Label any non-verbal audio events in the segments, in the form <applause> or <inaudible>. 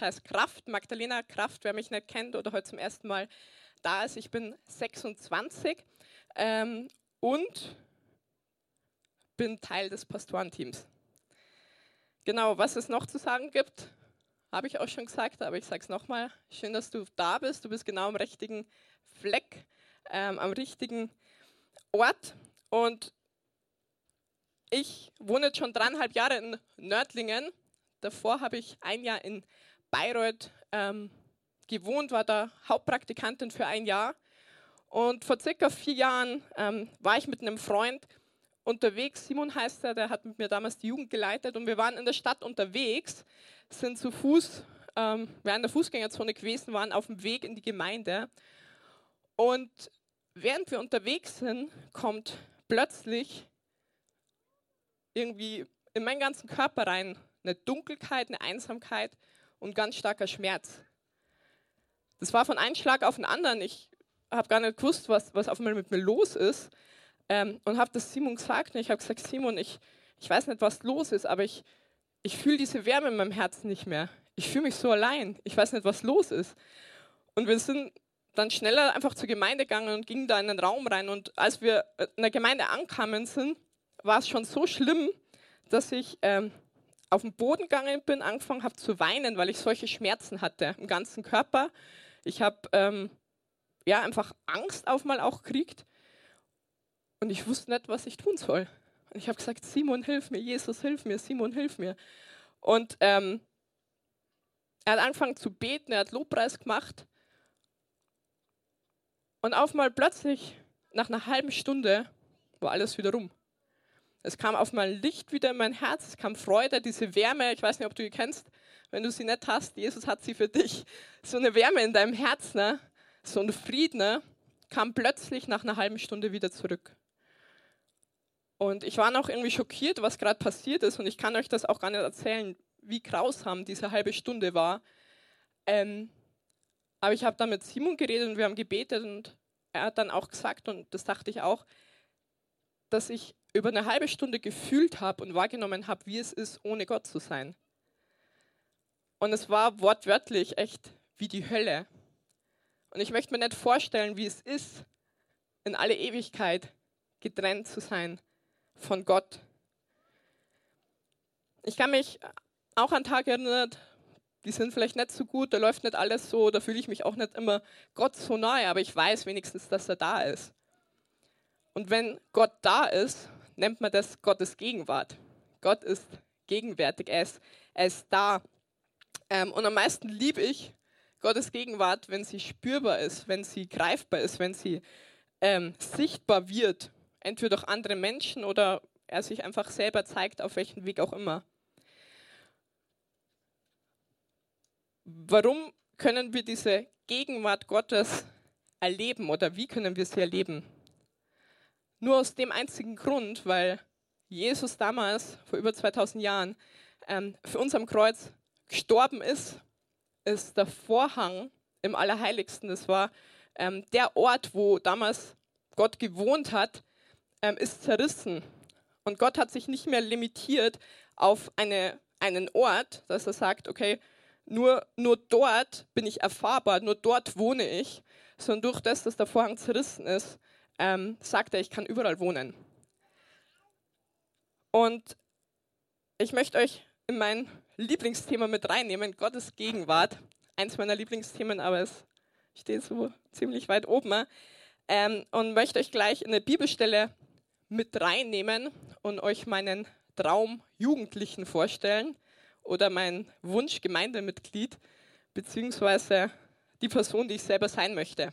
Ich heiße Kraft, Magdalena Kraft, wer mich nicht kennt oder heute zum ersten Mal da ist. Ich bin 26 ähm, und bin Teil des Pastorenteams. Genau, was es noch zu sagen gibt, habe ich auch schon gesagt, aber ich sage es nochmal. Schön, dass du da bist. Du bist genau am richtigen Fleck, ähm, am richtigen Ort. Und ich wohne jetzt schon dreieinhalb Jahre in Nördlingen. Davor habe ich ein Jahr in Bayreuth ähm, gewohnt, war da Hauptpraktikantin für ein Jahr. Und vor circa vier Jahren ähm, war ich mit einem Freund unterwegs. Simon heißt er, der hat mit mir damals die Jugend geleitet. Und wir waren in der Stadt unterwegs, sind zu Fuß, ähm, in der Fußgängerzone gewesen, waren auf dem Weg in die Gemeinde. Und während wir unterwegs sind, kommt plötzlich irgendwie in meinen ganzen Körper rein eine Dunkelheit, eine Einsamkeit und ganz starker Schmerz. Das war von einem Schlag auf den anderen. Ich habe gar nicht gewusst, was, was auf einmal mit mir los ist. Ähm, und habe das Simon gesagt. Und ich habe gesagt, Simon, ich, ich weiß nicht, was los ist, aber ich, ich fühle diese Wärme in meinem Herzen nicht mehr. Ich fühle mich so allein. Ich weiß nicht, was los ist. Und wir sind dann schneller einfach zur Gemeinde gegangen und gingen da in den Raum rein. Und als wir in der Gemeinde ankamen sind, war es schon so schlimm, dass ich ähm, auf den Boden gegangen bin, angefangen habe zu weinen, weil ich solche Schmerzen hatte im ganzen Körper. Ich habe ähm, ja einfach Angst auf mal auch gekriegt und ich wusste nicht, was ich tun soll. Und ich habe gesagt, Simon, hilf mir, Jesus, hilf mir, Simon, hilf mir. Und ähm, er hat angefangen zu beten, er hat Lobpreis gemacht. Und auf mal plötzlich, nach einer halben Stunde, war alles wieder rum. Es kam auf mal Licht wieder in mein Herz, es kam Freude, diese Wärme, ich weiß nicht, ob du die kennst, wenn du sie nicht hast, Jesus hat sie für dich. So eine Wärme in deinem Herz, ne? so ein Frieden, ne? kam plötzlich nach einer halben Stunde wieder zurück. Und ich war noch irgendwie schockiert, was gerade passiert ist und ich kann euch das auch gar nicht erzählen, wie grausam diese halbe Stunde war. Ähm, aber ich habe dann mit Simon geredet und wir haben gebetet und er hat dann auch gesagt, und das dachte ich auch, dass ich über eine halbe Stunde gefühlt habe und wahrgenommen habe, wie es ist, ohne Gott zu sein. Und es war wortwörtlich echt wie die Hölle. Und ich möchte mir nicht vorstellen, wie es ist, in alle Ewigkeit getrennt zu sein von Gott. Ich kann mich auch an Tage erinnern, die sind vielleicht nicht so gut, da läuft nicht alles so, da fühle ich mich auch nicht immer Gott so nahe, aber ich weiß wenigstens, dass er da ist. Und wenn Gott da ist, nennt man das Gottes Gegenwart. Gott ist gegenwärtig, er ist, er ist da. Ähm, und am meisten liebe ich Gottes Gegenwart, wenn sie spürbar ist, wenn sie greifbar ist, wenn sie ähm, sichtbar wird, entweder durch andere Menschen oder er sich einfach selber zeigt, auf welchem Weg auch immer. Warum können wir diese Gegenwart Gottes erleben oder wie können wir sie erleben? Nur aus dem einzigen Grund, weil Jesus damals, vor über 2000 Jahren, ähm, für uns am Kreuz gestorben ist, ist der Vorhang im Allerheiligsten, das war ähm, der Ort, wo damals Gott gewohnt hat, ähm, ist zerrissen. Und Gott hat sich nicht mehr limitiert auf eine, einen Ort, dass er sagt, okay, nur, nur dort bin ich erfahrbar, nur dort wohne ich, sondern durch das, dass der Vorhang zerrissen ist, ähm, sagt er, ich kann überall wohnen. Und ich möchte euch in mein Lieblingsthema mit reinnehmen, Gottes Gegenwart. Eins meiner Lieblingsthemen, aber es steht so ziemlich weit oben. Ähm, und möchte euch gleich eine Bibelstelle mit reinnehmen und euch meinen Traum Jugendlichen vorstellen oder mein Wunsch Gemeindemitglied, beziehungsweise die Person, die ich selber sein möchte.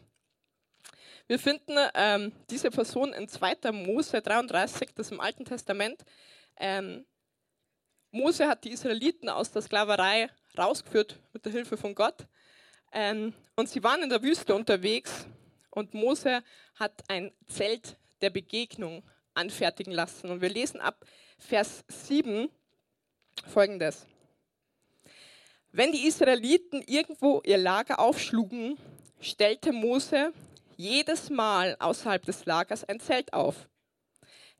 Wir finden ähm, diese Person in 2. Mose 33, das im Alten Testament. Ähm, Mose hat die Israeliten aus der Sklaverei rausgeführt mit der Hilfe von Gott. Ähm, und sie waren in der Wüste unterwegs und Mose hat ein Zelt der Begegnung anfertigen lassen. Und wir lesen ab Vers 7 folgendes. Wenn die Israeliten irgendwo ihr Lager aufschlugen, stellte Mose jedes Mal außerhalb des Lagers ein Zelt auf.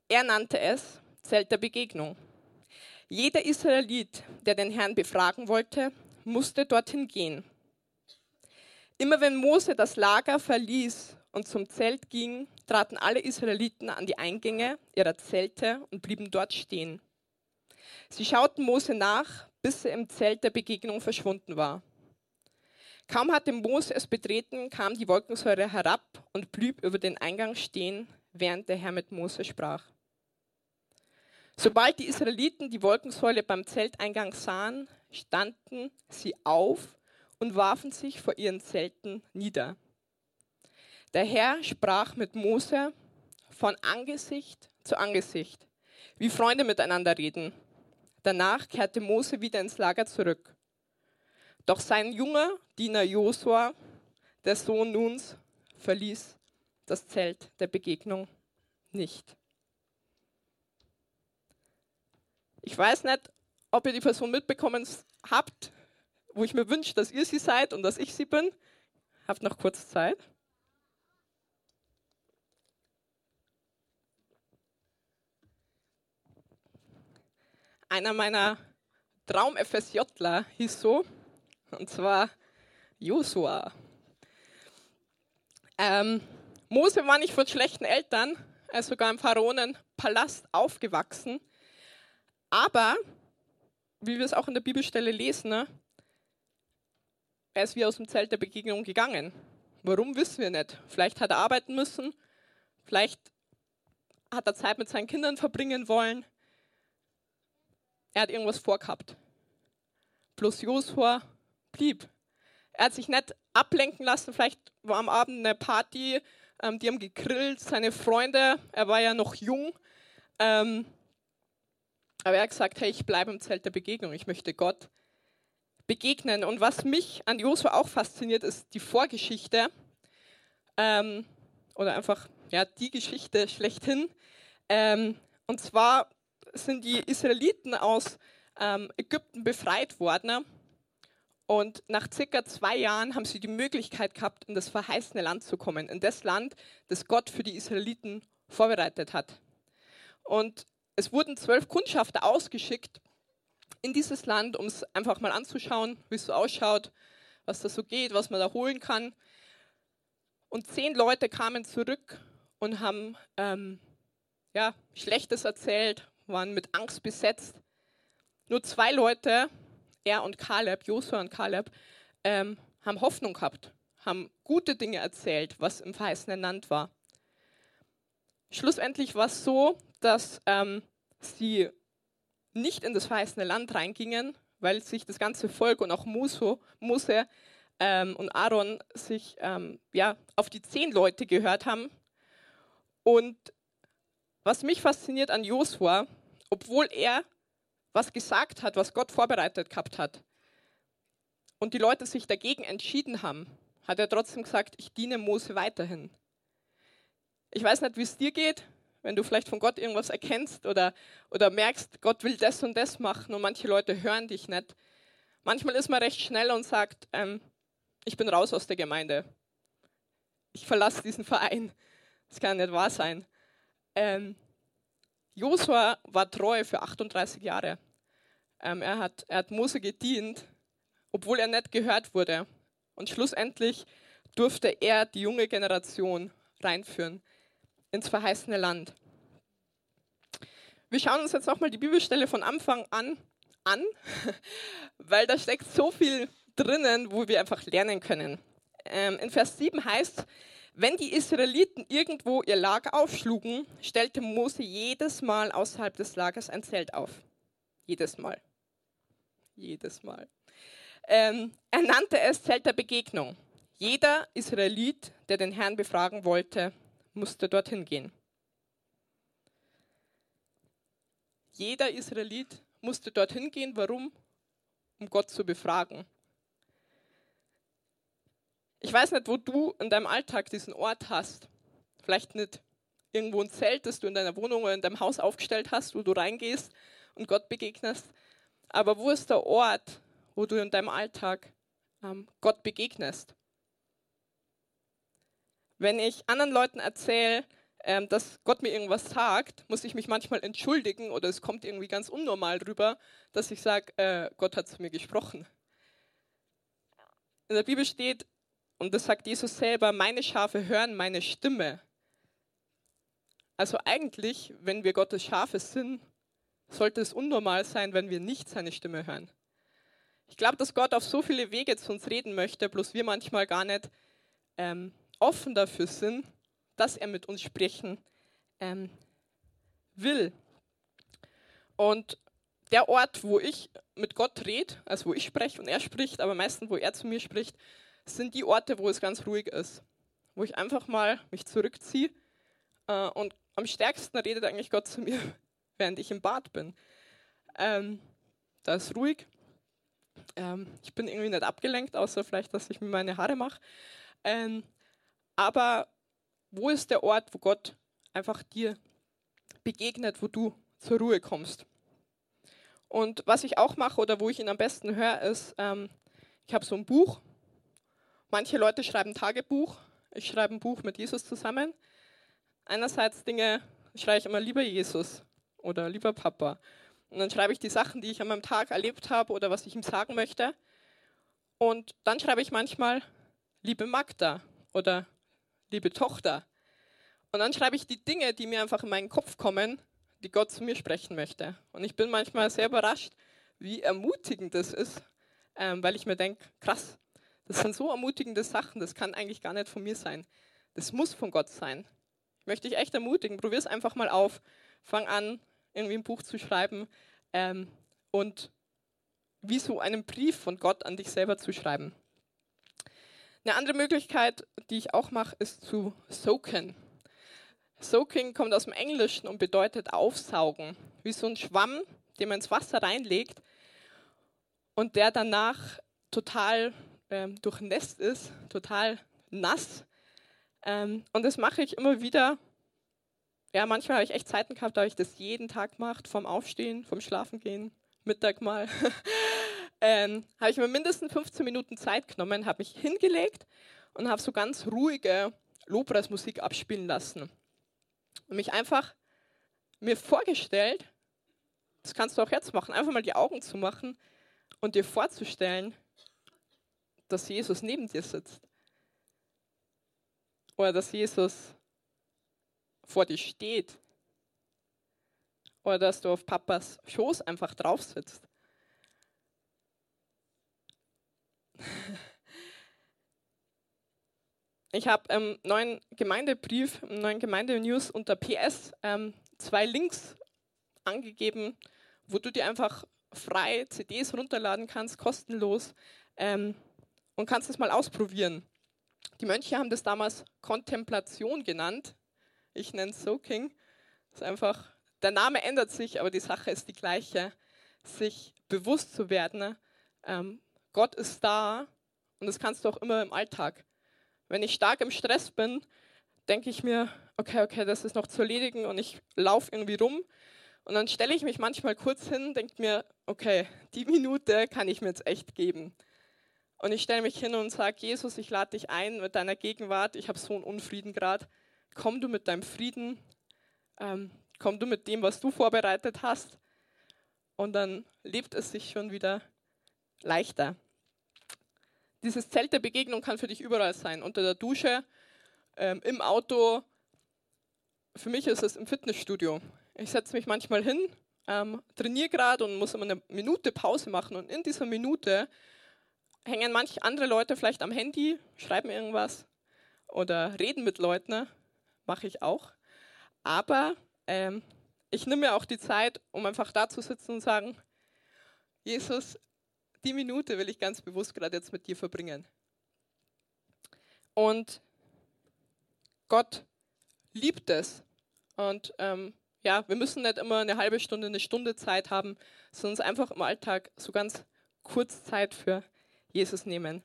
Er nannte es Zelt der Begegnung. Jeder Israelit, der den Herrn befragen wollte, musste dorthin gehen. Immer wenn Mose das Lager verließ und zum Zelt ging, traten alle Israeliten an die Eingänge ihrer Zelte und blieben dort stehen. Sie schauten Mose nach, bis er im Zelt der Begegnung verschwunden war. Kaum hatte Mose es betreten, kam die Wolkensäure herab und blieb über den Eingang stehen, während der Herr mit Mose sprach. Sobald die Israeliten die Wolkensäule beim Zelteingang sahen, standen sie auf und warfen sich vor ihren Zelten nieder. Der Herr sprach mit Mose von Angesicht zu Angesicht, wie Freunde miteinander reden. Danach kehrte Mose wieder ins Lager zurück. Doch sein junger Diener Josua, der Sohn Nuns, verließ das Zelt der Begegnung nicht. Ich weiß nicht, ob ihr die Person mitbekommen habt, wo ich mir wünsche, dass ihr sie seid und dass ich sie bin. Habt noch kurz Zeit. Einer meiner Traum-FSJler hieß so, und zwar Josua. Ähm, Mose war nicht von schlechten Eltern, er ist sogar im Pharaonenpalast aufgewachsen. Aber, wie wir es auch in der Bibelstelle lesen, ne, er ist wie aus dem Zelt der Begegnung gegangen. Warum wissen wir nicht. Vielleicht hat er arbeiten müssen, vielleicht hat er Zeit mit seinen Kindern verbringen wollen. Er hat irgendwas vorgehabt. Plus Josua blieb. Er hat sich nicht ablenken lassen, vielleicht war am Abend eine Party, ähm, die haben gegrillt, seine Freunde, er war ja noch jung. Ähm, aber er hat gesagt, hey, ich bleibe im Zelt der Begegnung, ich möchte Gott begegnen. Und was mich an Josua auch fasziniert, ist die Vorgeschichte ähm, oder einfach ja, die Geschichte schlechthin. Ähm, und zwar sind die Israeliten aus ähm, Ägypten befreit worden. Und nach circa zwei Jahren haben sie die Möglichkeit gehabt, in das verheißene Land zu kommen, in das Land, das Gott für die Israeliten vorbereitet hat. Und es wurden zwölf Kundschafter ausgeschickt in dieses Land, um es einfach mal anzuschauen, wie es so ausschaut, was da so geht, was man da holen kann. Und zehn Leute kamen zurück und haben ähm, ja, Schlechtes erzählt, waren mit Angst besetzt. Nur zwei Leute, er und Kaleb, Josua und Kaleb, ähm, haben Hoffnung gehabt, haben gute Dinge erzählt, was im verheißenen Land war. Schlussendlich war es so, dass ähm, sie nicht in das verheißene Land reingingen, weil sich das ganze Volk und auch Mose, Mose ähm, und Aaron sich ähm, ja, auf die zehn Leute gehört haben. Und was mich fasziniert an Josua, obwohl er was gesagt hat, was Gott vorbereitet gehabt hat, und die Leute sich dagegen entschieden haben, hat er trotzdem gesagt, ich diene Mose weiterhin. Ich weiß nicht, wie es dir geht, wenn du vielleicht von Gott irgendwas erkennst oder, oder merkst, Gott will das und das machen und manche Leute hören dich nicht. Manchmal ist man recht schnell und sagt, ähm, ich bin raus aus der Gemeinde. Ich verlasse diesen Verein. Das kann nicht wahr sein. Ähm, Josua war treu für 38 Jahre. Ähm, er, hat, er hat Mose gedient, obwohl er nicht gehört wurde. Und schlussendlich durfte er die junge Generation reinführen ins verheißene Land. Wir schauen uns jetzt nochmal die Bibelstelle von Anfang an an, <laughs> weil da steckt so viel drinnen, wo wir einfach lernen können. Ähm, in Vers 7 heißt, wenn die Israeliten irgendwo ihr Lager aufschlugen, stellte Mose jedes Mal außerhalb des Lagers ein Zelt auf. Jedes Mal. Jedes Mal. Ähm, er nannte es Zelt der Begegnung. Jeder Israelit, der den Herrn befragen wollte, musste dorthin gehen. Jeder Israelit musste dorthin gehen. Warum? Um Gott zu befragen. Ich weiß nicht, wo du in deinem Alltag diesen Ort hast. Vielleicht nicht irgendwo ein Zelt, das du in deiner Wohnung oder in deinem Haus aufgestellt hast, wo du reingehst und Gott begegnest. Aber wo ist der Ort, wo du in deinem Alltag ähm, Gott begegnest? Wenn ich anderen Leuten erzähle, ähm, dass Gott mir irgendwas sagt, muss ich mich manchmal entschuldigen oder es kommt irgendwie ganz unnormal drüber, dass ich sage, äh, Gott hat zu mir gesprochen. in der Bibel steht, und das sagt Jesus selber, meine Schafe hören meine Stimme. Also eigentlich, wenn wir Gottes Schafe sind, sollte es unnormal sein, wenn wir nicht seine Stimme hören. Ich glaube, dass Gott auf so viele Wege zu uns reden möchte, bloß wir manchmal gar nicht ähm, offen dafür sind, dass er mit uns sprechen ähm, will. Und der Ort, wo ich mit Gott rede, also wo ich spreche und er spricht, aber meistens, wo er zu mir spricht, sind die Orte, wo es ganz ruhig ist. Wo ich einfach mal mich zurückziehe äh, und am stärksten redet eigentlich Gott zu mir, <laughs> während ich im Bad bin. Ähm, da ist ruhig. Ähm, ich bin irgendwie nicht abgelenkt, außer vielleicht, dass ich mir meine Haare mache. Ähm, aber wo ist der Ort, wo Gott einfach dir begegnet, wo du zur Ruhe kommst? Und was ich auch mache oder wo ich ihn am besten höre, ist, ähm, ich habe so ein Buch. Manche Leute schreiben Tagebuch. Ich schreibe ein Buch mit Jesus zusammen. Einerseits Dinge, schreibe ich immer lieber Jesus oder lieber Papa. Und dann schreibe ich die Sachen, die ich an meinem Tag erlebt habe oder was ich ihm sagen möchte. Und dann schreibe ich manchmal liebe Magda oder liebe Tochter. Und dann schreibe ich die Dinge, die mir einfach in meinen Kopf kommen, die Gott zu mir sprechen möchte. Und ich bin manchmal sehr überrascht, wie ermutigend das ist, ähm, weil ich mir denke, krass, das sind so ermutigende Sachen, das kann eigentlich gar nicht von mir sein. Das muss von Gott sein. Ich möchte dich echt ermutigen, probier es einfach mal auf. Fang an, irgendwie ein Buch zu schreiben ähm, und wie so einen Brief von Gott an dich selber zu schreiben. Eine andere Möglichkeit, die ich auch mache, ist zu soaken. Soaking kommt aus dem Englischen und bedeutet aufsaugen. Wie so ein Schwamm, den man ins Wasser reinlegt und der danach total ähm, durchnässt ist, total nass. Ähm, und das mache ich immer wieder. Ja, manchmal habe ich echt Zeiten gehabt, da habe ich das jeden Tag gemacht, vom Aufstehen, vom Schlafengehen, Mittag mal. <laughs> ähm, habe ich mir mindestens 15 Minuten Zeit genommen, habe mich hingelegt und habe so ganz ruhige Lobpreismusik abspielen lassen und mich einfach mir vorgestellt, das kannst du auch jetzt machen, einfach mal die Augen zu machen und dir vorzustellen, dass Jesus neben dir sitzt. Oder dass Jesus vor dir steht. Oder dass du auf Papas Schoß einfach drauf sitzt. <laughs> Ich habe im neuen Gemeindebrief, im neuen Gemeindenews unter PS ähm, zwei Links angegeben, wo du dir einfach frei CDs runterladen kannst, kostenlos, ähm, und kannst es mal ausprobieren. Die Mönche haben das damals Kontemplation genannt. Ich nenne es Soaking. Das ist einfach, der Name ändert sich, aber die Sache ist die gleiche. Sich bewusst zu werden, ähm, Gott ist da und das kannst du auch immer im Alltag. Wenn ich stark im Stress bin, denke ich mir, okay, okay, das ist noch zu erledigen und ich laufe irgendwie rum. Und dann stelle ich mich manchmal kurz hin, denke mir, okay, die Minute kann ich mir jetzt echt geben. Und ich stelle mich hin und sage, Jesus, ich lade dich ein mit deiner Gegenwart. Ich habe so einen Unfrieden gerade. Komm du mit deinem Frieden. Ähm, komm du mit dem, was du vorbereitet hast. Und dann lebt es sich schon wieder leichter. Dieses Zelt der Begegnung kann für dich überall sein. Unter der Dusche, ähm, im Auto. Für mich ist es im Fitnessstudio. Ich setze mich manchmal hin, ähm, trainiere gerade und muss immer eine Minute Pause machen. Und in dieser Minute hängen manche andere Leute vielleicht am Handy, schreiben irgendwas oder reden mit Leuten. Ne? Mache ich auch. Aber ähm, ich nehme mir auch die Zeit, um einfach da zu sitzen und sagen, Jesus, die Minute will ich ganz bewusst gerade jetzt mit dir verbringen. Und Gott liebt es. Und ähm, ja, wir müssen nicht immer eine halbe Stunde, eine Stunde Zeit haben, sondern einfach im Alltag so ganz kurz Zeit für Jesus nehmen.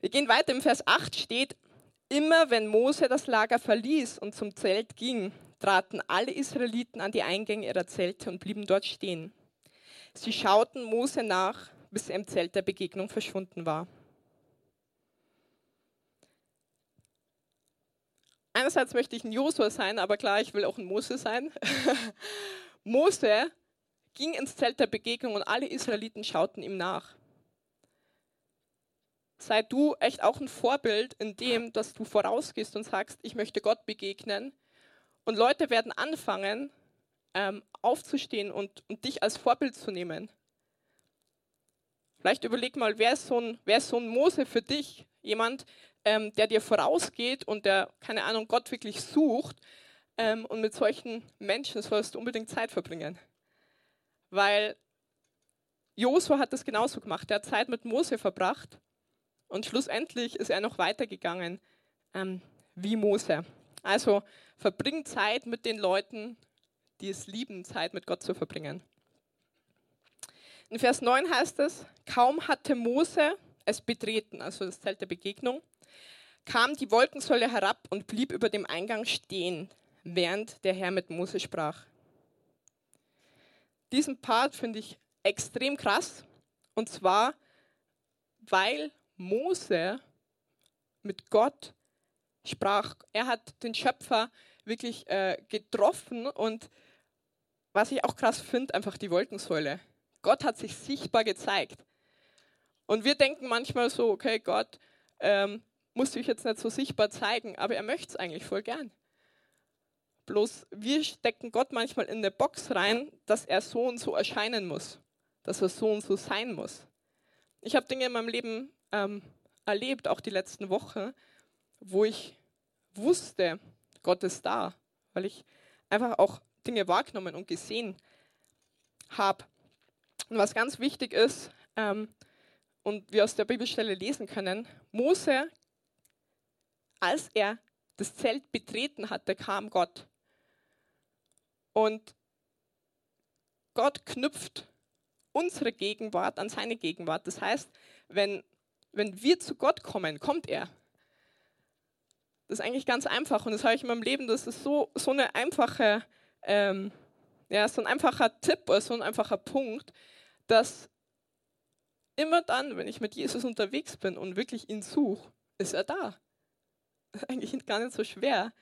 Wir gehen weiter. Im Vers 8 steht, immer wenn Mose das Lager verließ und zum Zelt ging, traten alle Israeliten an die Eingänge ihrer Zelte und blieben dort stehen. Sie schauten Mose nach, bis er im Zelt der Begegnung verschwunden war. Einerseits möchte ich ein Josua sein, aber klar, ich will auch ein Mose sein. <laughs> Mose ging ins Zelt der Begegnung und alle Israeliten schauten ihm nach. Sei du echt auch ein Vorbild in dem, dass du vorausgehst und sagst, ich möchte Gott begegnen. Und Leute werden anfangen, ähm, aufzustehen und, und dich als Vorbild zu nehmen. Vielleicht überleg mal, wer ist so ein, wer ist so ein Mose für dich? Jemand, ähm, der dir vorausgeht und der, keine Ahnung, Gott wirklich sucht. Ähm, und mit solchen Menschen sollst du unbedingt Zeit verbringen. Weil Josua hat das genauso gemacht. Er hat Zeit mit Mose verbracht und schlussendlich ist er noch weitergegangen ähm, wie Mose. Also verbring Zeit mit den Leuten, die es lieben, Zeit mit Gott zu verbringen. In Vers 9 heißt es, kaum hatte Mose es betreten, also das Zelt der Begegnung, kam die Wolkensäule herab und blieb über dem Eingang stehen, während der Herr mit Mose sprach. Diesen Part finde ich extrem krass, und zwar, weil Mose mit Gott sprach. Er hat den Schöpfer wirklich äh, getroffen und was ich auch krass finde, einfach die Wolkensäule. Gott hat sich sichtbar gezeigt. Und wir denken manchmal so, okay, Gott ähm, muss sich jetzt nicht so sichtbar zeigen, aber er möchte es eigentlich voll gern. Bloß wir stecken Gott manchmal in eine Box rein, dass er so und so erscheinen muss, dass er so und so sein muss. Ich habe Dinge in meinem Leben ähm, erlebt, auch die letzten Wochen, wo ich wusste, Gott ist da, weil ich einfach auch Dinge wahrgenommen und gesehen habe. Und was ganz wichtig ist, ähm, und wir aus der Bibelstelle lesen können, Mose, als er das Zelt betreten hatte, kam Gott. Und Gott knüpft unsere Gegenwart an seine Gegenwart. Das heißt, wenn, wenn wir zu Gott kommen, kommt er. Das ist eigentlich ganz einfach und das habe ich in meinem Leben, das ist so, so eine einfache, ähm, ja, so ein einfacher Tipp oder so ein einfacher Punkt, dass immer dann, wenn ich mit Jesus unterwegs bin und wirklich ihn suche, ist er da. Das ist eigentlich gar nicht so schwer.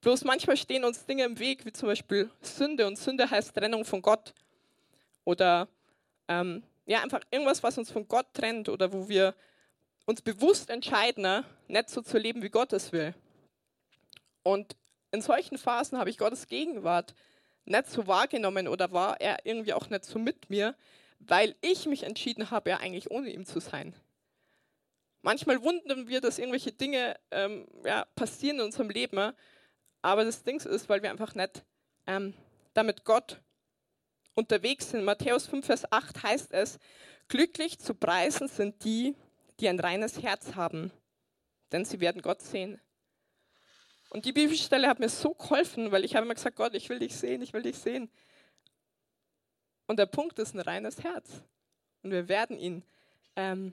Bloß manchmal stehen uns Dinge im Weg, wie zum Beispiel Sünde. Und Sünde heißt Trennung von Gott. Oder ähm, ja, einfach irgendwas, was uns von Gott trennt oder wo wir uns bewusst entscheiden, ne, nicht so zu leben, wie Gott es will. Und in solchen Phasen habe ich Gottes Gegenwart nicht so wahrgenommen oder war er irgendwie auch nicht so mit mir, weil ich mich entschieden habe, ja eigentlich ohne ihm zu sein. Manchmal wundern wir, dass irgendwelche Dinge ähm, ja, passieren in unserem Leben, aber das Ding ist, weil wir einfach nicht ähm, damit Gott unterwegs sind. Matthäus 5, Vers 8 heißt es, glücklich zu preisen sind die, die ein reines Herz haben, denn sie werden Gott sehen. Und die Bibelstelle hat mir so geholfen, weil ich habe immer gesagt, Gott, ich will dich sehen, ich will dich sehen. Und der Punkt ist ein reines Herz. Und wir werden ihn ähm,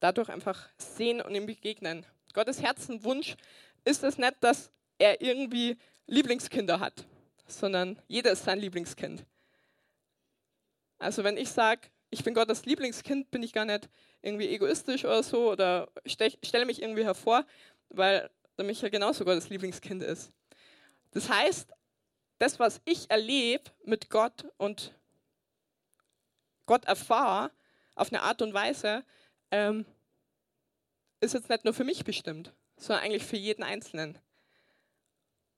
dadurch einfach sehen und ihm begegnen. Gottes Herzenwunsch ist es nicht, dass er irgendwie Lieblingskinder hat, sondern jeder ist sein Lieblingskind. Also wenn ich sage, ich bin Gottes Lieblingskind, bin ich gar nicht irgendwie egoistisch oder so oder stelle mich irgendwie hervor, weil der Michael genauso Gottes Lieblingskind ist. Das heißt, das, was ich erlebe mit Gott und Gott erfahre auf eine Art und Weise, ähm, ist jetzt nicht nur für mich bestimmt, sondern eigentlich für jeden Einzelnen.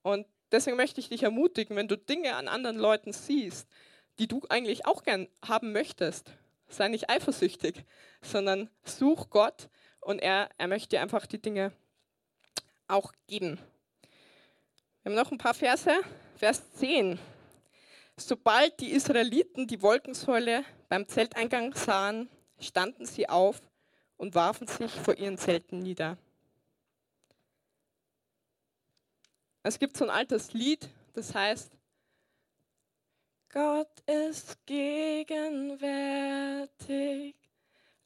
Und deswegen möchte ich dich ermutigen, wenn du Dinge an anderen Leuten siehst, die du eigentlich auch gern haben möchtest, sei nicht eifersüchtig, sondern such Gott und er, er möchte einfach die Dinge auch geben. Wir haben noch ein paar Verse. Vers 10. Sobald die Israeliten die Wolkensäule beim Zelteingang sahen, standen sie auf und warfen sich vor ihren Zelten nieder. Es gibt so ein altes Lied, das heißt, Gott ist gegenwärtig,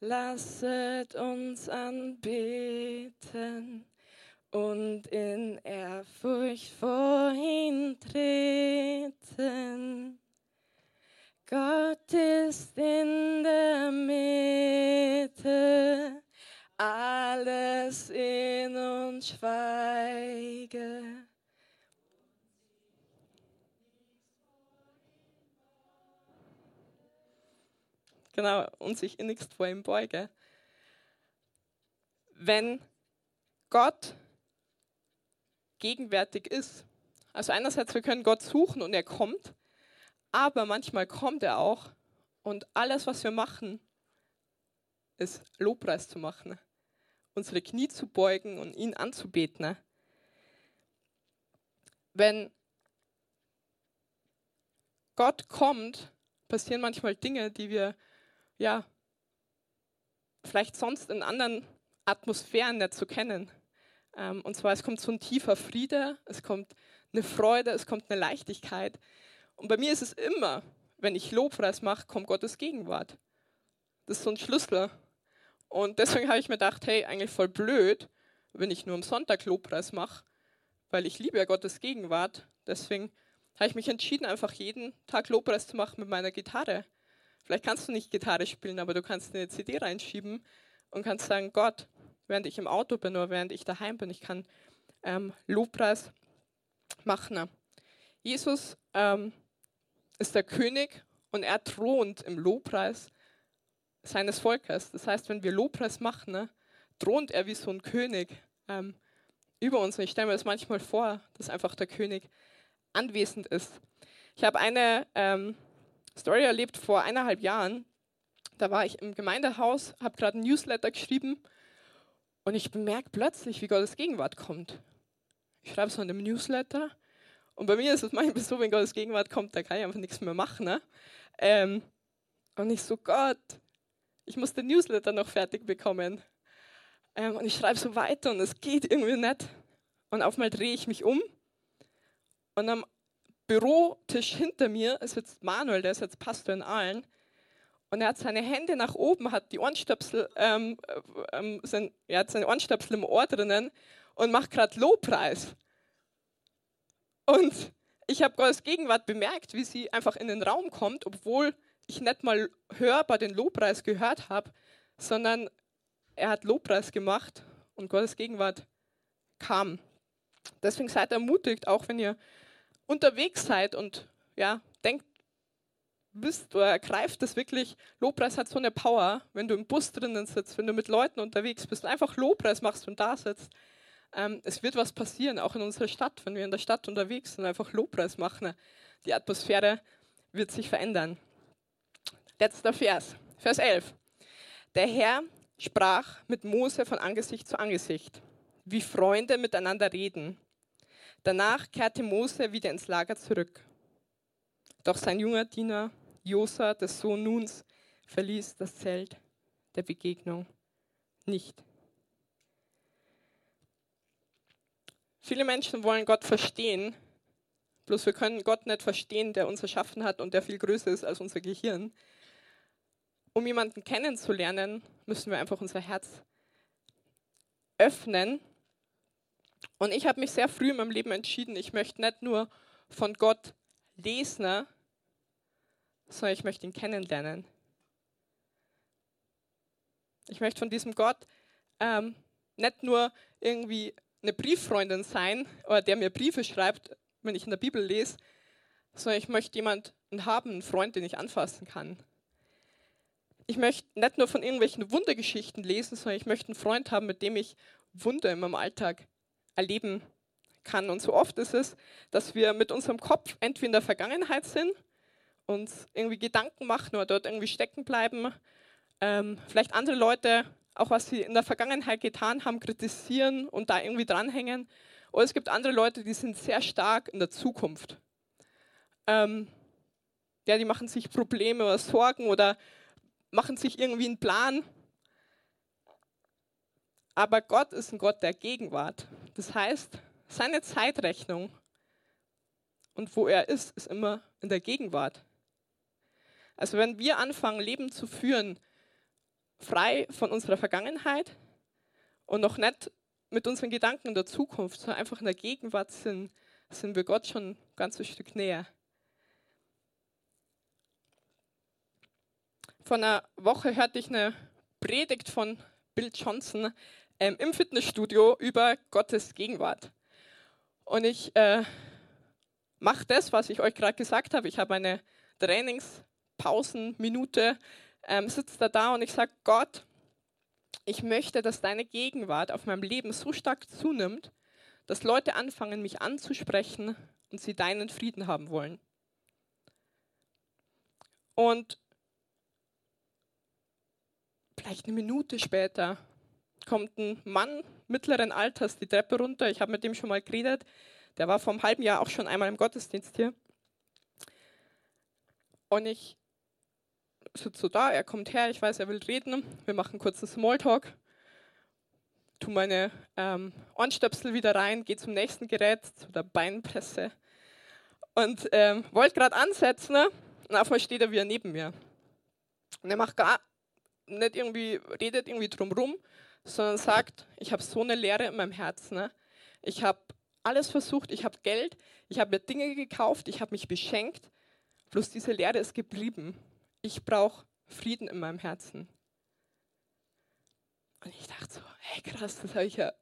lasset uns anbeten und in Ehrfurcht vor ihn treten. Gott ist in der Mitte, alles in uns schweige. Genau, und sich innigst vor ihm beuge. wenn Gott gegenwärtig ist. Also einerseits, wir können Gott suchen und er kommt, aber manchmal kommt er auch und alles, was wir machen, ist Lobpreis zu machen, unsere Knie zu beugen und ihn anzubeten. Wenn Gott kommt, passieren manchmal Dinge, die wir ja vielleicht sonst in anderen Atmosphären nicht so kennen. Ähm, und zwar, es kommt so ein tiefer Friede, es kommt eine Freude, es kommt eine Leichtigkeit. Und bei mir ist es immer, wenn ich Lobpreis mache, kommt Gottes Gegenwart. Das ist so ein Schlüssel. Und deswegen habe ich mir gedacht, hey, eigentlich voll blöd, wenn ich nur am Sonntag Lobpreis mache, weil ich liebe ja Gottes Gegenwart. Deswegen habe ich mich entschieden, einfach jeden Tag Lobpreis zu machen mit meiner Gitarre. Vielleicht kannst du nicht Gitarre spielen, aber du kannst eine CD reinschieben und kannst sagen, Gott, während ich im Auto bin oder während ich daheim bin, ich kann ähm, Lobpreis machen. Jesus ähm, ist der König und er thront im Lobpreis seines Volkes. Das heißt, wenn wir Lobpreis machen, ne, thront er wie so ein König ähm, über uns. Und ich stelle mir das manchmal vor, dass einfach der König anwesend ist. Ich habe eine ähm, Story erlebt vor eineinhalb Jahren. Da war ich im Gemeindehaus, habe gerade ein Newsletter geschrieben und ich bemerke plötzlich, wie Gottes Gegenwart kommt. Ich schreibe so in dem Newsletter und bei mir ist es manchmal so, wenn Gottes Gegenwart kommt, da kann ich einfach nichts mehr machen. Ne? Ähm, und ich so, Gott, ich muss den Newsletter noch fertig bekommen. Ähm, und ich schreibe so weiter und es geht irgendwie nicht. Und auf einmal drehe ich mich um und am Bürotisch hinter mir sitzt Manuel, der ist jetzt Pastor in Aalen. Und er hat seine Hände nach oben, hat die Ohrenstöpsel, ähm, äh, ähm, sein, er hat seine Ohrenstöpsel im Ohr drinnen und macht gerade Lobpreis. Und ich habe Gottes Gegenwart bemerkt, wie sie einfach in den Raum kommt, obwohl ich nicht mal hörbar den Lobpreis gehört habe, sondern er hat Lobpreis gemacht und Gottes Gegenwart kam. Deswegen seid ermutigt, auch wenn ihr unterwegs seid und ja, denkt, wisst oder ergreift das wirklich, Lobpreis hat so eine Power, wenn du im Bus drinnen sitzt, wenn du mit Leuten unterwegs bist einfach Lobpreis machst und da sitzt. Ähm, es wird was passieren, auch in unserer Stadt, wenn wir in der Stadt unterwegs sind, einfach Lobpreis machen. Die Atmosphäre wird sich verändern. Letzter Vers, Vers 11. Der Herr sprach mit Mose von Angesicht zu Angesicht, wie Freunde miteinander reden. Danach kehrte Mose wieder ins Lager zurück. Doch sein junger Diener Josa, der Sohn Nuns, verließ das Zelt der Begegnung nicht. Viele Menschen wollen Gott verstehen, bloß wir können Gott nicht verstehen, der uns erschaffen hat und der viel größer ist als unser Gehirn um jemanden kennenzulernen, müssen wir einfach unser Herz öffnen. Und ich habe mich sehr früh in meinem Leben entschieden, ich möchte nicht nur von Gott lesen, sondern ich möchte ihn kennenlernen. Ich möchte von diesem Gott ähm, nicht nur irgendwie eine Brieffreundin sein oder der mir Briefe schreibt, wenn ich in der Bibel lese, sondern ich möchte jemanden haben, einen Freund, den ich anfassen kann ich möchte nicht nur von irgendwelchen Wundergeschichten lesen, sondern ich möchte einen Freund haben, mit dem ich Wunder in meinem Alltag erleben kann. Und so oft ist es, dass wir mit unserem Kopf entweder in der Vergangenheit sind, uns irgendwie Gedanken machen oder dort irgendwie stecken bleiben, ähm, vielleicht andere Leute, auch was sie in der Vergangenheit getan haben, kritisieren und da irgendwie dranhängen. Oder es gibt andere Leute, die sind sehr stark in der Zukunft. Ähm, ja, die machen sich Probleme oder Sorgen oder machen sich irgendwie einen Plan. Aber Gott ist ein Gott der Gegenwart. Das heißt, seine Zeitrechnung und wo er ist, ist immer in der Gegenwart. Also wenn wir anfangen, Leben zu führen, frei von unserer Vergangenheit und noch nicht mit unseren Gedanken in der Zukunft, sondern einfach in der Gegenwart sind, sind wir Gott schon ein ganzes Stück näher. Vor einer Woche hörte ich eine Predigt von Bill Johnson ähm, im Fitnessstudio über Gottes Gegenwart. Und ich äh, mache das, was ich euch gerade gesagt habe. Ich habe eine Trainingspausenminute, ähm, sitze da da und ich sage, Gott, ich möchte, dass deine Gegenwart auf meinem Leben so stark zunimmt, dass Leute anfangen, mich anzusprechen und sie deinen Frieden haben wollen. Und vielleicht eine Minute später kommt ein Mann mittleren Alters die Treppe runter. Ich habe mit dem schon mal geredet. Der war vor einem halben Jahr auch schon einmal im Gottesdienst hier. Und ich sitze so da, er kommt her, ich weiß, er will reden. Wir machen kurz einen Smalltalk. Tu meine ähm, Ohrenstöpsel wieder rein, gehe zum nächsten Gerät, zu der Beinpresse. Und ähm, wollte gerade ansetzen, ne? und auf einmal steht er wieder neben mir. Und er macht gar nicht irgendwie, redet irgendwie drumrum, sondern sagt, ich habe so eine Leere in meinem Herzen. Ne? Ich habe alles versucht, ich habe Geld, ich habe mir Dinge gekauft, ich habe mich beschenkt, bloß diese Leere ist geblieben. Ich brauche Frieden in meinem Herzen. Und ich dachte so, hey krass, das habe ich ja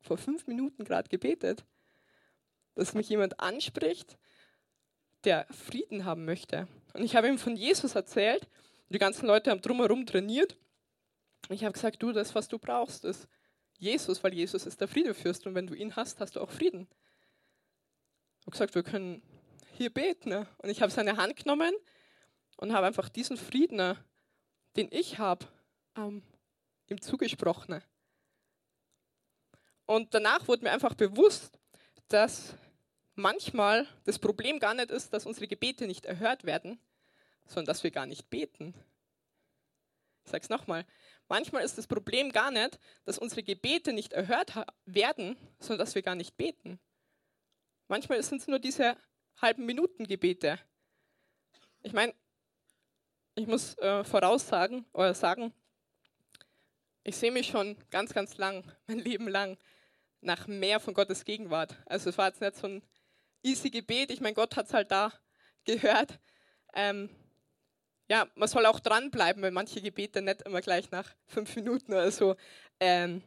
vor fünf Minuten gerade gebetet, dass mich jemand anspricht, der Frieden haben möchte. Und ich habe ihm von Jesus erzählt. Die ganzen Leute haben drumherum trainiert. Ich habe gesagt, du, das, was du brauchst, ist Jesus, weil Jesus ist der Friedefürst. Und wenn du ihn hast, hast du auch Frieden. Ich habe gesagt, wir können hier beten. Ne? Und ich habe seine Hand genommen und habe einfach diesen Frieden, ne, den ich habe, ähm, ihm zugesprochen. Und danach wurde mir einfach bewusst, dass manchmal das Problem gar nicht ist, dass unsere Gebete nicht erhört werden, sondern dass wir gar nicht beten. Ich sage es nochmal. Manchmal ist das Problem gar nicht, dass unsere Gebete nicht erhört werden, sondern dass wir gar nicht beten. Manchmal sind es nur diese halben Minuten Gebete. Ich meine, ich muss äh, voraussagen oder sagen, ich sehe mich schon ganz, ganz lang, <laughs> mein Leben lang, nach mehr von Gottes Gegenwart. Also es war jetzt nicht so ein easy Gebet. Ich meine, Gott hat es halt da gehört. Ähm, ja, man soll auch dranbleiben, weil manche Gebete nicht immer gleich nach fünf Minuten oder so ähm,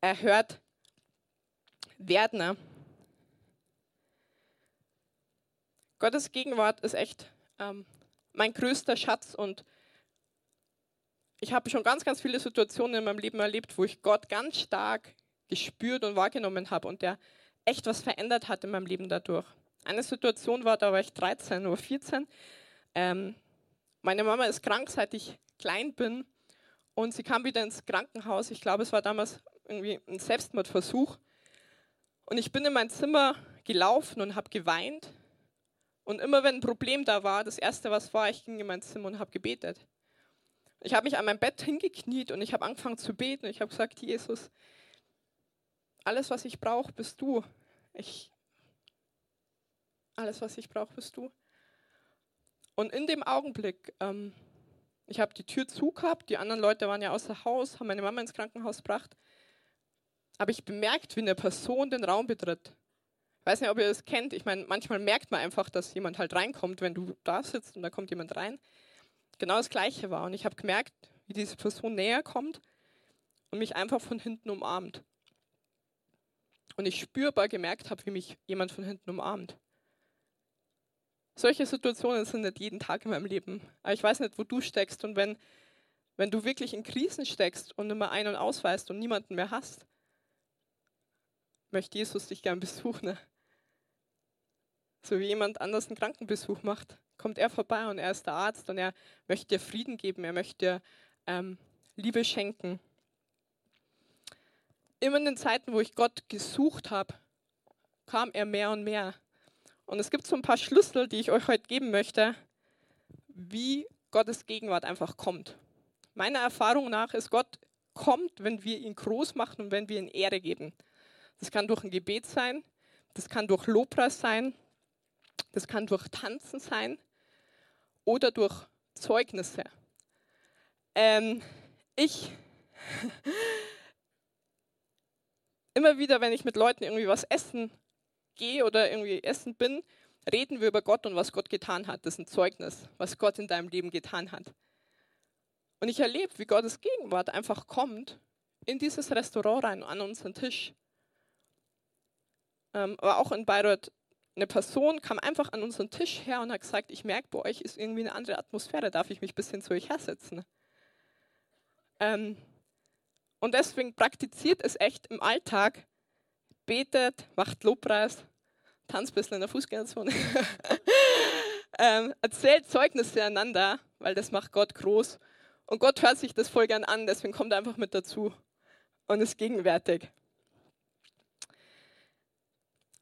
erhört werden. Gottes Gegenwart ist echt ähm, mein größter Schatz und ich habe schon ganz, ganz viele Situationen in meinem Leben erlebt, wo ich Gott ganz stark gespürt und wahrgenommen habe und der echt was verändert hat in meinem Leben dadurch. Eine Situation war, da war ich 13 oder 14. Ähm, meine Mama ist krank, seit ich klein bin. Und sie kam wieder ins Krankenhaus. Ich glaube, es war damals irgendwie ein Selbstmordversuch. Und ich bin in mein Zimmer gelaufen und habe geweint. Und immer wenn ein Problem da war, das Erste, was war, ich ging in mein Zimmer und habe gebetet. Ich habe mich an mein Bett hingekniet und ich habe angefangen zu beten. Ich habe gesagt, Jesus, alles, was ich brauche, bist du. Ich, alles, was ich brauche, bist du. Und in dem Augenblick, ähm, ich habe die Tür zu gehabt, die anderen Leute waren ja außer Haus, haben meine Mama ins Krankenhaus gebracht, habe ich bemerkt, wie eine Person den Raum betritt. Ich weiß nicht, ob ihr das kennt. Ich meine, manchmal merkt man einfach, dass jemand halt reinkommt, wenn du da sitzt und da kommt jemand rein. Genau das Gleiche war. Und ich habe gemerkt, wie diese Person näher kommt und mich einfach von hinten umarmt und ich spürbar gemerkt habe, wie mich jemand von hinten umarmt. Solche Situationen sind nicht jeden Tag in meinem Leben. Aber ich weiß nicht, wo du steckst. Und wenn, wenn du wirklich in Krisen steckst und immer ein- und ausweist und niemanden mehr hast, möchte Jesus dich gern besuchen. So wie jemand anders einen Krankenbesuch macht, kommt er vorbei und er ist der Arzt und er möchte dir Frieden geben, er möchte dir ähm, Liebe schenken immer in den Zeiten, wo ich Gott gesucht habe, kam er mehr und mehr. Und es gibt so ein paar Schlüssel, die ich euch heute geben möchte, wie Gottes Gegenwart einfach kommt. Meiner Erfahrung nach ist Gott kommt, wenn wir ihn groß machen und wenn wir ihn Ehre geben. Das kann durch ein Gebet sein, das kann durch Lobpreis sein, das kann durch Tanzen sein oder durch Zeugnisse. Ähm, ich <laughs> immer wieder, wenn ich mit Leuten irgendwie was essen gehe oder irgendwie essen bin, reden wir über Gott und was Gott getan hat. Das ist ein Zeugnis, was Gott in deinem Leben getan hat. Und ich erlebe, wie Gottes Gegenwart einfach kommt in dieses Restaurant rein, an unseren Tisch. Ähm, aber auch in Bayreuth, eine Person kam einfach an unseren Tisch her und hat gesagt, ich merke, bei euch ist irgendwie eine andere Atmosphäre, darf ich mich ein bisschen zu euch hersetzen? Ähm, Und deswegen praktiziert es echt im Alltag, betet, macht Lobpreis, tanzt ein bisschen in der Fußgängerzone, <laughs> ähm, erzählt Zeugnisse einander, weil das macht Gott groß. Und Gott hört sich das voll gern an, deswegen kommt er einfach mit dazu und ist gegenwärtig.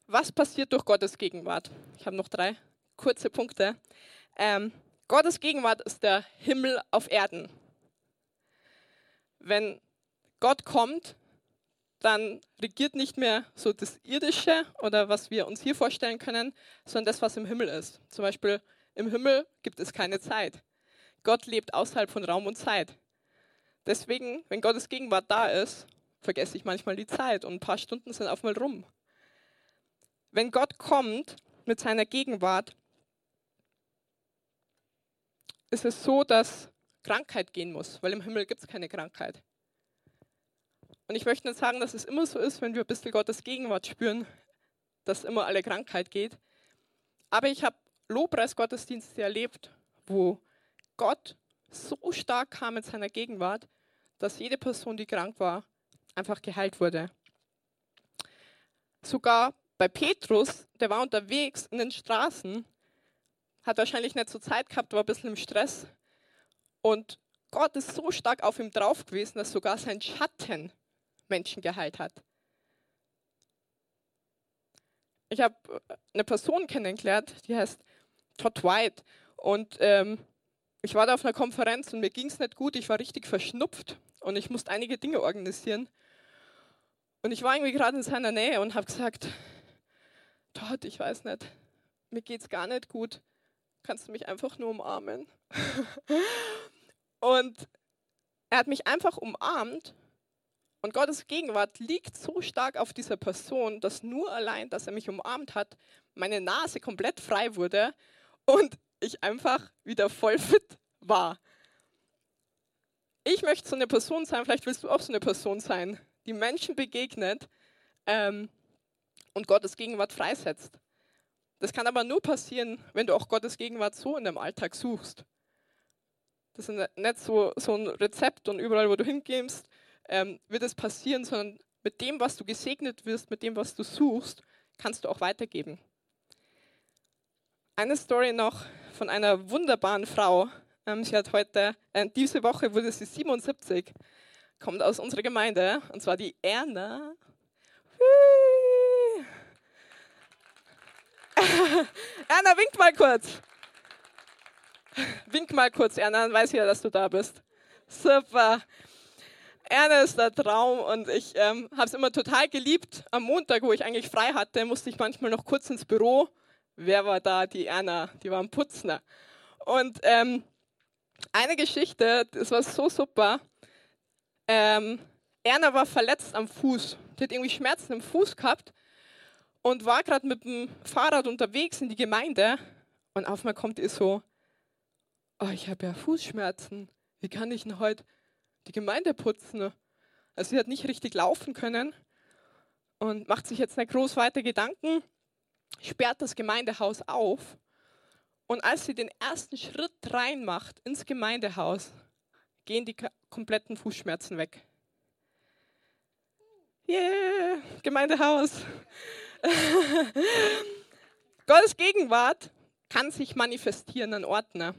Was passiert durch Gottes Gegenwart? Ich habe noch drei kurze Punkte. Ähm, Gottes Gegenwart ist der Himmel auf Erden. Wenn Gott kommt, dann regiert nicht mehr so das Irdische oder was wir uns hier vorstellen können, sondern das, was im Himmel ist. Zum Beispiel im Himmel gibt es keine Zeit. Gott lebt außerhalb von Raum und Zeit. Deswegen, wenn Gottes Gegenwart da ist, vergesse ich manchmal die Zeit und ein paar Stunden sind auf mal rum. Wenn Gott kommt mit seiner Gegenwart, ist es so, dass Krankheit gehen muss, weil im Himmel gibt es keine Krankheit. Und ich möchte nicht sagen, dass es immer so ist, wenn wir ein bisschen Gottes Gegenwart spüren, dass immer alle Krankheit geht. Aber ich habe Lobpreis-Gottesdienste erlebt, wo Gott so stark kam mit seiner Gegenwart, dass jede Person, die krank war, einfach geheilt wurde. Sogar bei Petrus, der war unterwegs in den Straßen, hat wahrscheinlich nicht so Zeit gehabt, war ein bisschen im Stress. Und Gott ist so stark auf ihm drauf gewesen, dass sogar sein Schatten Menschen geheilt hat. Ich habe eine Person kennengelernt, die heißt Todd White. Und ähm, ich war da auf einer Konferenz und mir ging es nicht gut. Ich war richtig verschnupft und ich musste einige Dinge organisieren. Und ich war irgendwie gerade in seiner Nähe und habe gesagt, Todd, ich weiß nicht, mir geht es gar nicht gut. Kannst du mich einfach nur umarmen? <laughs> und er hat mich einfach umarmt und Gottes Gegenwart liegt so stark auf dieser Person, dass nur allein, dass er mich umarmt hat, meine Nase komplett frei wurde und ich einfach wieder voll fit war. Ich möchte so eine Person sein, vielleicht willst du auch so eine Person sein, die Menschen begegnet ähm, und Gottes Gegenwart freisetzt. Das kann aber nur passieren, wenn du auch Gottes Gegenwart so in deinem Alltag suchst. Das ist nicht so, so ein Rezept und überall, wo du hingehst, ähm, wird es passieren, sondern mit dem, was du gesegnet wirst, mit dem, was du suchst, kannst du auch weitergeben. Eine Story noch von einer wunderbaren Frau. Ähm, sie hat heute, äh, diese Woche wurde sie 77, kommt aus unserer Gemeinde, und zwar die Erna. <laughs> Erna, wink mal kurz. Wink mal kurz, Erna, dann weiß ich ja, dass du da bist. Super. Der Traum und ich ähm, habe es immer total geliebt. Am Montag, wo ich eigentlich frei hatte, musste ich manchmal noch kurz ins Büro. Wer war da? Die Erna, die war am Putzen. Und ähm, eine Geschichte, das war so super. Ähm, Erna war verletzt am Fuß. Die hat irgendwie Schmerzen im Fuß gehabt und war gerade mit dem Fahrrad unterwegs in die Gemeinde und auf einmal kommt ihr so, oh, ich habe ja Fußschmerzen, wie kann ich denn heute die Gemeinde putzen? Also sie hat nicht richtig laufen können und macht sich jetzt nicht groß weiter Gedanken, sperrt das Gemeindehaus auf und als sie den ersten Schritt reinmacht ins Gemeindehaus, gehen die kompletten Fußschmerzen weg. Yeah, Gemeindehaus. <laughs> Gottes Gegenwart kann sich manifestieren an. Ne?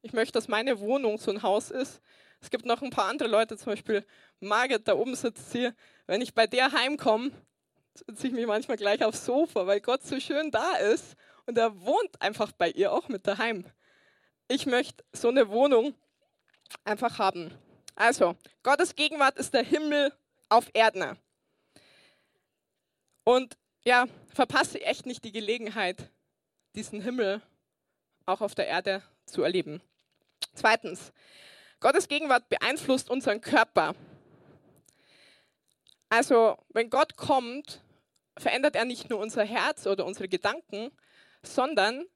Ich möchte, dass meine Wohnung so ein Haus ist. Es gibt noch ein paar andere Leute, zum Beispiel Margit, da oben sitzt sie. Wenn ich bei der heimkomme, sitze ich mich manchmal gleich aufs Sofa, weil Gott so schön da ist und er wohnt einfach bei ihr auch mit daheim. Ich möchte so eine Wohnung einfach haben. Also, Gottes Gegenwart ist der Himmel auf Erden. Und ja, verpasse echt nicht die Gelegenheit, diesen Himmel auch auf der Erde zu erleben. Zweitens, Gottes Gegenwart beeinflusst unseren Körper. Also, wenn Gott kommt, verändert er nicht nur unser Herz oder unsere Gedanken, sondern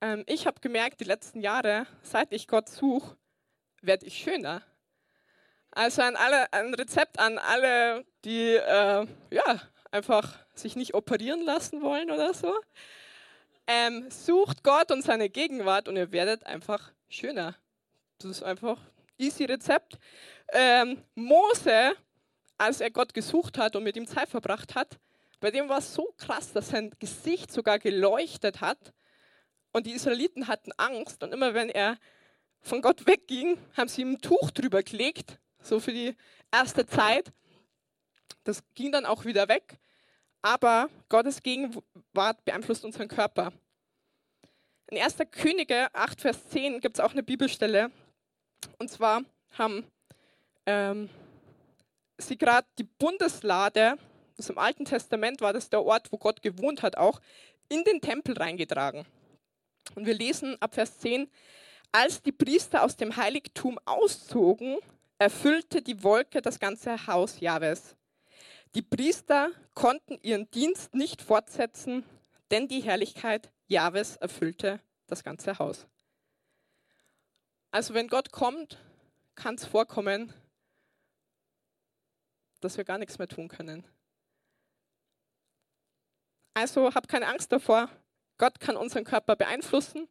ähm, ich habe gemerkt, die letzten Jahre, seit ich Gott suche, werde ich schöner. Also an alle, ein Rezept an alle, die äh, ja, einfach sich nicht operieren lassen wollen oder so. Ähm, sucht Gott und seine Gegenwart und ihr werdet einfach schöner. Das ist einfach easy Rezept. ähm, Mose, als er Gott gesucht hat und mit ihm Zeit verbracht hat, bei dem war es so krass, dass sein Gesicht sogar geleuchtet hat. Und die Israeliten hatten Angst. Und immer wenn er von Gott wegging, haben sie ihm ein Tuch drüber gelegt, so für die erste Zeit. Das ging dann auch wieder weg. Aber Gottes Gegenwart beeinflusst unseren Körper. In 1. Könige 8, Vers 10 gibt es auch eine Bibelstelle. Und zwar haben ähm, sie gerade die Bundeslade, das im Alten Testament war das der Ort, wo Gott gewohnt hat, auch in den Tempel reingetragen. Und wir lesen ab Vers 10, als die Priester aus dem Heiligtum auszogen, erfüllte die Wolke das ganze Haus Jahwes. Die Priester konnten ihren Dienst nicht fortsetzen, denn die Herrlichkeit Jahwes erfüllte das ganze Haus. Also wenn Gott kommt, kann es vorkommen, dass wir gar nichts mehr tun können. Also hab keine Angst davor. Gott kann unseren Körper beeinflussen,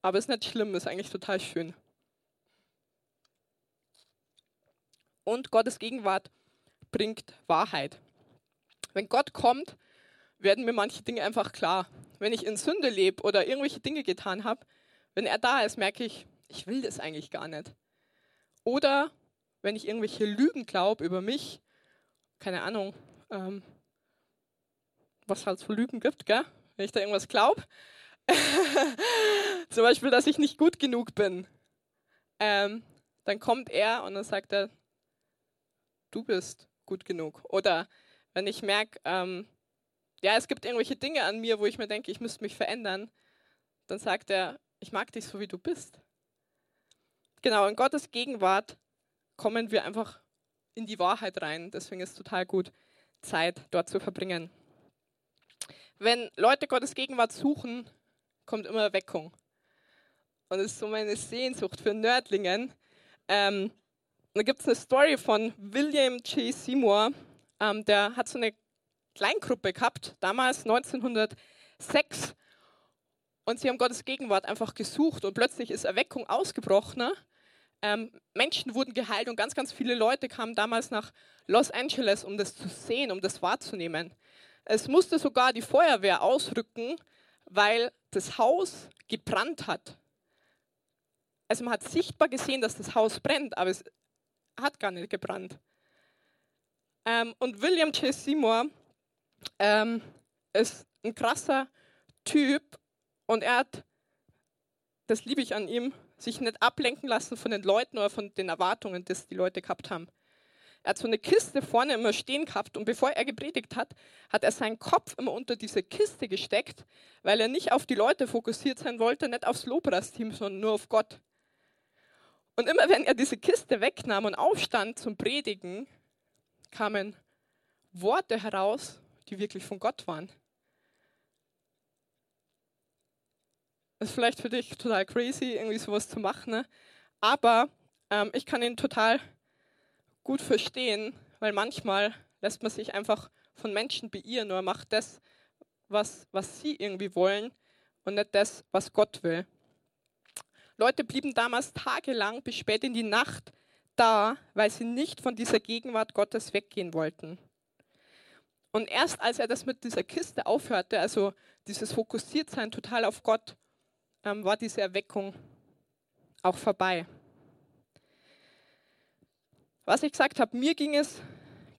aber ist nicht schlimm, ist eigentlich total schön. Und Gottes Gegenwart bringt Wahrheit. Wenn Gott kommt, werden mir manche Dinge einfach klar. Wenn ich in Sünde lebe oder irgendwelche Dinge getan habe, wenn er da ist, merke ich, ich will das eigentlich gar nicht. Oder wenn ich irgendwelche Lügen glaube über mich, keine Ahnung, ähm, was halt so Lügen gibt, gell? wenn ich da irgendwas glaube. <laughs> Zum Beispiel, dass ich nicht gut genug bin. Ähm, dann kommt er und dann sagt er, du bist gut genug. Oder wenn ich merke, ähm, ja, es gibt irgendwelche Dinge an mir, wo ich mir denke, ich müsste mich verändern, dann sagt er, ich mag dich so, wie du bist. Genau, in Gottes Gegenwart kommen wir einfach in die Wahrheit rein. Deswegen ist es total gut, Zeit dort zu verbringen. Wenn Leute Gottes Gegenwart suchen, kommt immer Erweckung. Und das ist so meine Sehnsucht für Nördlingen. Ähm, da gibt es eine Story von William J. Seymour. Ähm, der hat so eine Kleingruppe gehabt, damals 1906. Und sie haben Gottes Gegenwart einfach gesucht und plötzlich ist Erweckung ausgebrochen. Ähm, Menschen wurden geheilt und ganz, ganz viele Leute kamen damals nach Los Angeles, um das zu sehen, um das wahrzunehmen. Es musste sogar die Feuerwehr ausrücken, weil das Haus gebrannt hat. Also man hat sichtbar gesehen, dass das Haus brennt, aber es hat gar nicht gebrannt. Ähm, und William J. Seymour ähm, ist ein krasser Typ und er hat, das liebe ich an ihm, sich nicht ablenken lassen von den Leuten oder von den Erwartungen, die die Leute gehabt haben. Er hat so eine Kiste vorne immer stehen gehabt und bevor er gepredigt hat, hat er seinen Kopf immer unter diese Kiste gesteckt, weil er nicht auf die Leute fokussiert sein wollte, nicht aufs Lobpreisteam, sondern nur auf Gott. Und immer wenn er diese Kiste wegnahm und aufstand zum Predigen, kamen Worte heraus, die wirklich von Gott waren. Ist vielleicht für dich total crazy, irgendwie sowas zu machen, ne? aber ähm, ich kann ihn total gut verstehen, weil manchmal lässt man sich einfach von Menschen beirren oder macht das, was, was sie irgendwie wollen und nicht das, was Gott will. Leute blieben damals tagelang bis spät in die Nacht da, weil sie nicht von dieser Gegenwart Gottes weggehen wollten. Und erst als er das mit dieser Kiste aufhörte, also dieses Fokussiertsein total auf Gott, ähm, war diese Erweckung auch vorbei. Was ich gesagt habe, mir ging es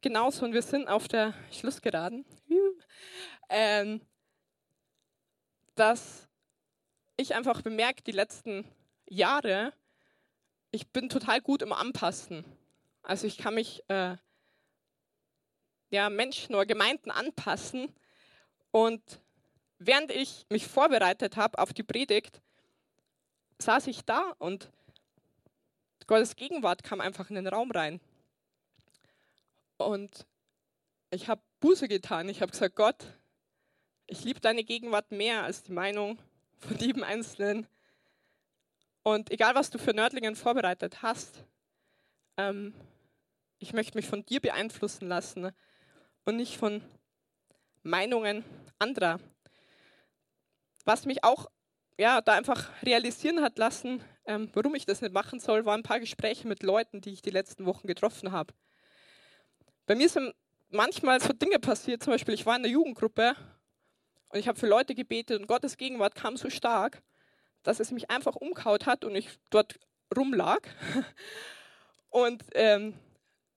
genauso und wir sind auf der Schlussgeraden, <laughs> ähm, dass ich einfach bemerkt die letzten Jahre, ich bin total gut im Anpassen. Also ich kann mich äh, ja, Menschen oder Gemeinden anpassen. Und während ich mich vorbereitet habe auf die Predigt, saß ich da und Gottes Gegenwart kam einfach in den Raum rein. Und ich habe Buße getan. Ich habe gesagt, Gott, ich liebe deine Gegenwart mehr als die Meinung von jedem Einzelnen. Und egal, was du für Nördlingen vorbereitet hast, ähm, ich möchte mich von dir beeinflussen lassen und nicht von Meinungen anderer. Was mich auch ja, da einfach realisieren hat lassen, ähm, warum ich das nicht machen soll, waren ein paar Gespräche mit Leuten, die ich die letzten Wochen getroffen habe. Bei mir sind manchmal so Dinge passiert, zum Beispiel ich war in der Jugendgruppe und ich habe für Leute gebetet und Gottes Gegenwart kam so stark, dass es mich einfach umkaut hat und ich dort rumlag. <laughs> Und ähm,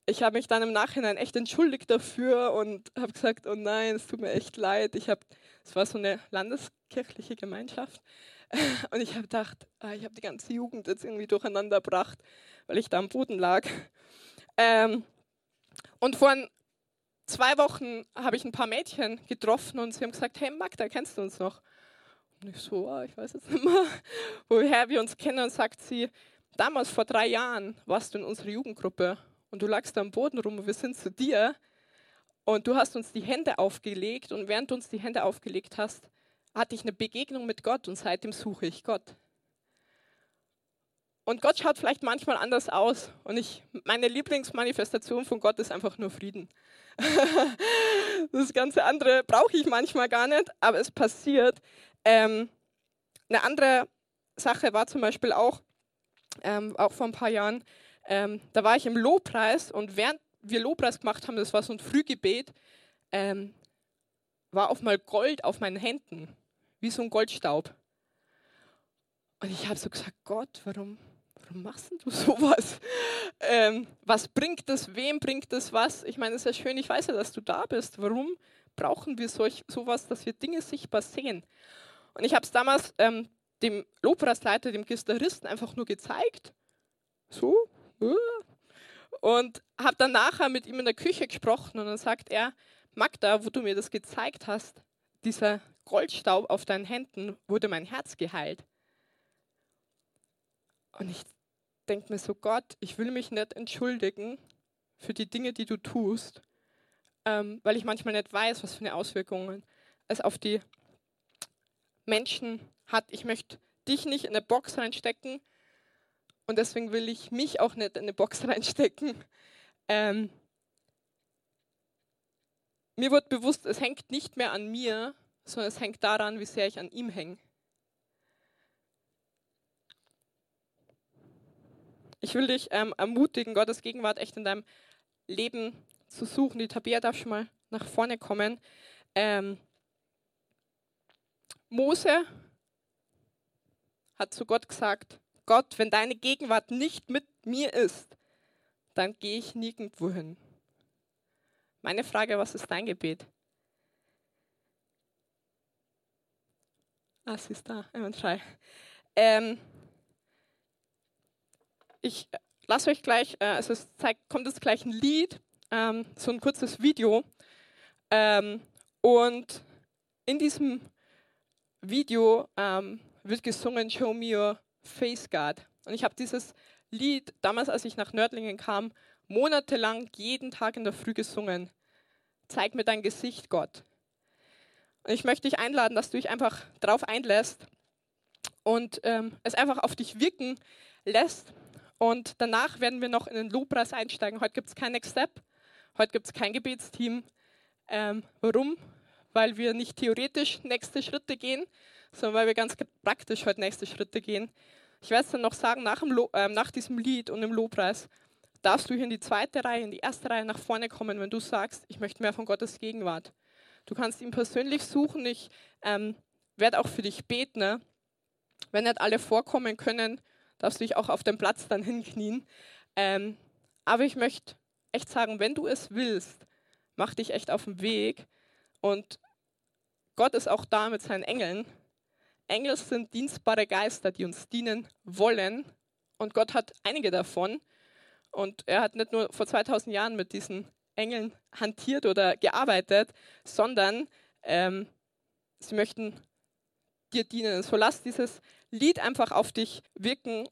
ich habe mich dann im Nachhinein echt entschuldigt dafür und habe gesagt, oh nein, es tut mir echt leid. Ich habe, es war so eine landeskirchliche Gemeinschaft <laughs> und ich habe gedacht, ah, ich habe die ganze Jugend jetzt irgendwie durcheinander gebracht, weil ich da am Boden lag. Ähm, und vor zwei Wochen habe ich ein paar Mädchen getroffen und sie haben gesagt, hey Magda, kennst du uns noch? Und ich so, ah, ich weiß jetzt nicht mehr, <laughs> woher wir uns kennen. Und sagt sie, damals vor drei Jahren warst du in unserer Jugendgruppe und du lagst da am Boden rum und wir sind zu dir und du hast uns die Hände aufgelegt und während du uns die Hände aufgelegt hast, hatte ich eine Begegnung mit Gott und seitdem suche ich Gott. Und Gott schaut vielleicht manchmal anders aus und ich, meine Lieblingsmanifestation von Gott ist einfach nur Frieden. <laughs> das ganze andere brauche ich manchmal gar nicht, aber es passiert. Ähm, eine andere Sache war zum Beispiel auch, ähm, auch vor ein paar Jahren, ähm, da war ich im Lobpreis und während wir Lobpreis gemacht haben, das war so ein Frühgebet, ähm, war auf mal Gold auf meinen Händen, wie so ein Goldstaub. Und ich habe so gesagt, Gott, warum, warum machst du sowas? <laughs> Ähm, was bringt das? Wem bringt das was? Ich meine, es ist ja schön, ich weiß ja, dass du da bist. Warum brauchen wir solch, sowas, dass wir Dinge sichtbar sehen? Und ich habe es damals ähm, dem Lobpreisleiter, dem Gitarristen einfach nur gezeigt. So. Äh. Und habe dann nachher mit ihm in der Küche gesprochen und dann sagt er, Magda, wo du mir das gezeigt hast, dieser Goldstaub auf deinen Händen, wurde mein Herz geheilt. Und ich denke mir so, Gott, ich will mich nicht entschuldigen für die Dinge, die du tust, ähm, weil ich manchmal nicht weiß, was für eine Auswirkungen es auf die Menschen hat. Ich möchte dich nicht in eine Box reinstecken und deswegen will ich mich auch nicht in eine Box <laughs> reinstecken. Ähm, mir wird bewusst, es hängt nicht mehr an mir, sondern es hängt daran, wie sehr ich an ihm hänge. Ich will dich ähm, ermutigen, Gottes Gegenwart echt in deinem Leben zu suchen. Die Tabea darf schon mal nach vorne kommen. Ähm, Mose hat zu Gott gesagt, Gott, wenn deine Gegenwart nicht mit mir ist, dann gehe ich nirgendwo hin. Meine Frage, was ist dein Gebet? Ah, sie ist da, einwandfrei. Ähm, ich lasse euch gleich, äh, also es zeigt, kommt jetzt gleich ein Lied, ähm, so ein kurzes Video. Ähm, und in diesem Video ähm, wird gesungen Show Me Your Face God. Und ich habe dieses Lied damals, als ich nach Nördlingen kam, monatelang jeden Tag in der Früh gesungen. Zeig mir dein Gesicht, Gott. Und ich möchte dich einladen, dass du dich einfach darauf einlässt und ähm, es einfach auf dich wirken lässt. Und danach werden wir noch in den Lobpreis einsteigen. Heute gibt es kein Next Step, heute gibt es kein Gebetsteam. Ähm, warum? weil wir nicht theoretisch nächste Schritte gehen, sondern weil wir ganz praktisch heute nächste Schritte gehen. Ich werde es dann noch sagen, nach, äh, nach diesem Lied und dem Lobpreis darfst du hier in die zweite Reihe, in die erste Reihe nach vorne kommen, wenn du sagst, ich möchte mehr von Gottes Gegenwart. Du kannst ihn persönlich suchen. Ich ähm, werde auch für dich beten. Ne? Wenn nicht alle vorkommen können, darfst du dich auch auf dem Platz dann <laughs> hinknien. Ähm, aber ich möchte echt sagen, wenn du es willst, mach dich echt auf den Weg und Gott ist auch da mit seinen Engeln. Engel sind dienstbare Geister, die uns dienen wollen. Und Gott hat einige davon. Und er hat nicht nur vor 2000 Jahren mit diesen Engeln hantiert oder gearbeitet, sondern ähm, sie möchten dir dienen. So lass dieses Lied einfach auf dich wirken